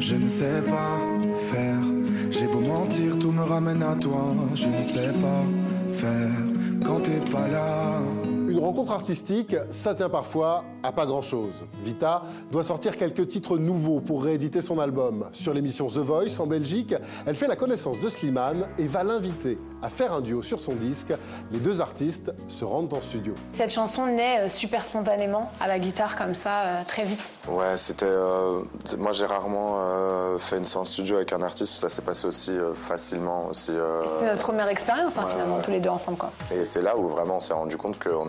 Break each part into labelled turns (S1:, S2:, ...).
S1: Je ne sais pas faire. J'ai beau mentir, tout me ramène à toi. Je ne sais pas faire quand t'es pas là.
S2: Une rencontre artistique, ça tient parfois à pas grand-chose. Vita doit sortir quelques titres nouveaux pour rééditer son album. Sur l'émission The Voice en Belgique, elle fait la connaissance de Slimane et va l'inviter à faire un duo sur son disque. Les deux artistes se rendent en studio.
S3: Cette chanson naît euh, super spontanément, à la guitare comme ça, euh, très vite.
S4: Ouais, c'était. euh, moi, j'ai rarement euh, fait une séance studio avec un artiste où ça s'est passé aussi euh, facilement. Aussi, euh,
S3: C'était notre première expérience, hein,
S4: ouais,
S3: finalement,
S4: ouais.
S3: tous les deux ensemble. Quoi.
S4: Et c'est là où vraiment on s'est rendu compte qu'on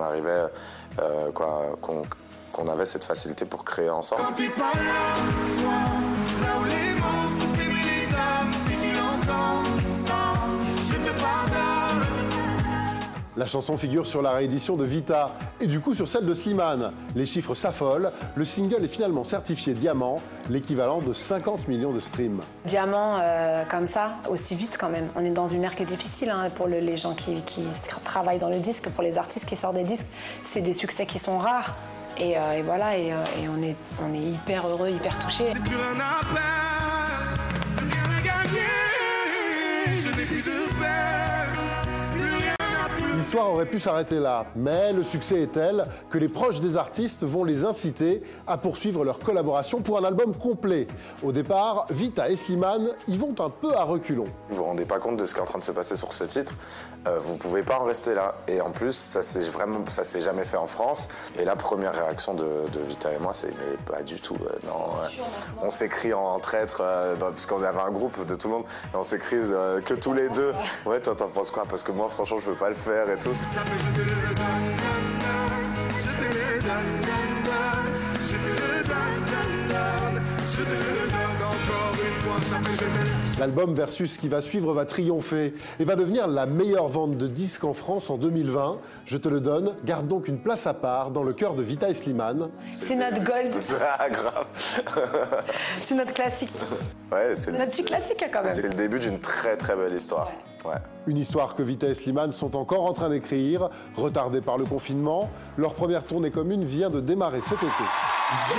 S4: euh, qu'on avait cette facilité pour créer ensemble.
S2: La chanson figure sur la réédition de Vita et du coup sur celle de Slimane. Les chiffres s'affolent. Le single est finalement certifié diamant, l'équivalent de 50 millions de streams.
S3: Diamant, euh, comme ça, aussi vite quand même. On est dans une ère qui est difficile hein, pour le- les gens qui, qui tra- travaillent dans le disque, pour les artistes qui sortent des disques. C'est des succès qui sont rares. Et, euh, et voilà, et, euh, et on, est, on est hyper heureux, hyper touchés.
S1: Plus rien à perdre, plus rien à gagner. Je n'ai plus de peur,
S2: L'histoire aurait pu s'arrêter là, mais le succès est tel que les proches des artistes vont les inciter à poursuivre leur collaboration pour un album complet. Au départ, Vita et Slimane y vont un peu à reculons.
S4: Vous vous rendez pas compte de ce qui est en train de se passer sur ce titre? Euh, vous pouvez pas en rester là. Et en plus, ça s'est vraiment, ça s'est jamais fait en France. Et la première réaction de, Vita et moi, c'est mais pas du tout. euh, non, on s'écrit en traître euh, parce qu'on avait un groupe de tout le monde. Et on s'écrit euh, que tous les deux. Ouais, toi t'en penses quoi? Parce que moi, franchement, je veux pas le faire.
S1: Ça fait je te le donne, donne, donne. Je te le donne, donne, donne.
S2: L'album Versus qui va suivre va triompher et va devenir la meilleure vente de disques en France en 2020. Je te le donne, garde donc une place à part dans le cœur de Vita et Slimane.
S3: C'est notre gold,
S4: Ah, grave.
S3: c'est notre classique.
S4: Ouais, c'est
S3: Notre petit classique quand même.
S4: c'est le début d'une très très belle histoire. Ouais.
S2: Une histoire que Vita et Slimane sont encore en train d'écrire, retardée par le confinement. Leur première tournée commune vient de démarrer cet été.
S1: Je.